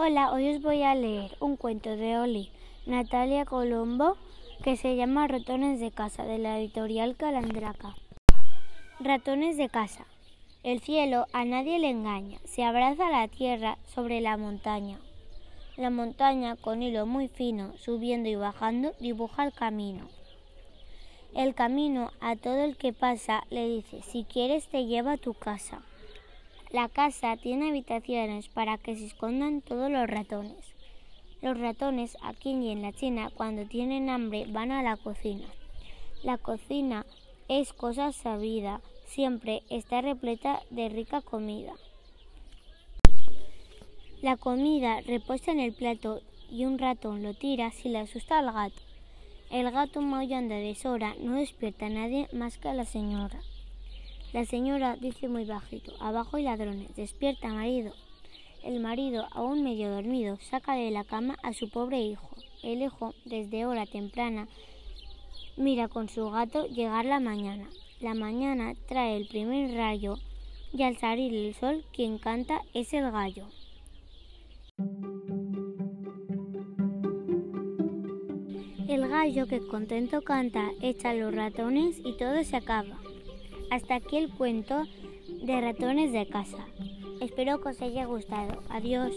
Hola, hoy os voy a leer un cuento de Oli Natalia Colombo que se llama Ratones de casa de la editorial Calandraca. Ratones de casa. El cielo a nadie le engaña, se abraza la tierra sobre la montaña. La montaña con hilo muy fino, subiendo y bajando, dibuja el camino. El camino a todo el que pasa le dice, si quieres te lleva a tu casa. La casa tiene habitaciones para que se escondan todos los ratones. Los ratones aquí y en la China cuando tienen hambre van a la cocina. La cocina es cosa sabida, siempre está repleta de rica comida. La comida reposa en el plato y un ratón lo tira si le asusta al gato. El gato maullando de deshora no despierta a nadie más que a la señora. La señora dice muy bajito, abajo hay ladrones, despierta marido. El marido, aún medio dormido, saca de la cama a su pobre hijo. El hijo, desde hora temprana, mira con su gato llegar la mañana. La mañana trae el primer rayo y al salir el sol quien canta es el gallo. El gallo que contento canta echa los ratones y todo se acaba. Hasta aquí el cuento de ratones de casa. Espero que os haya gustado. Adiós.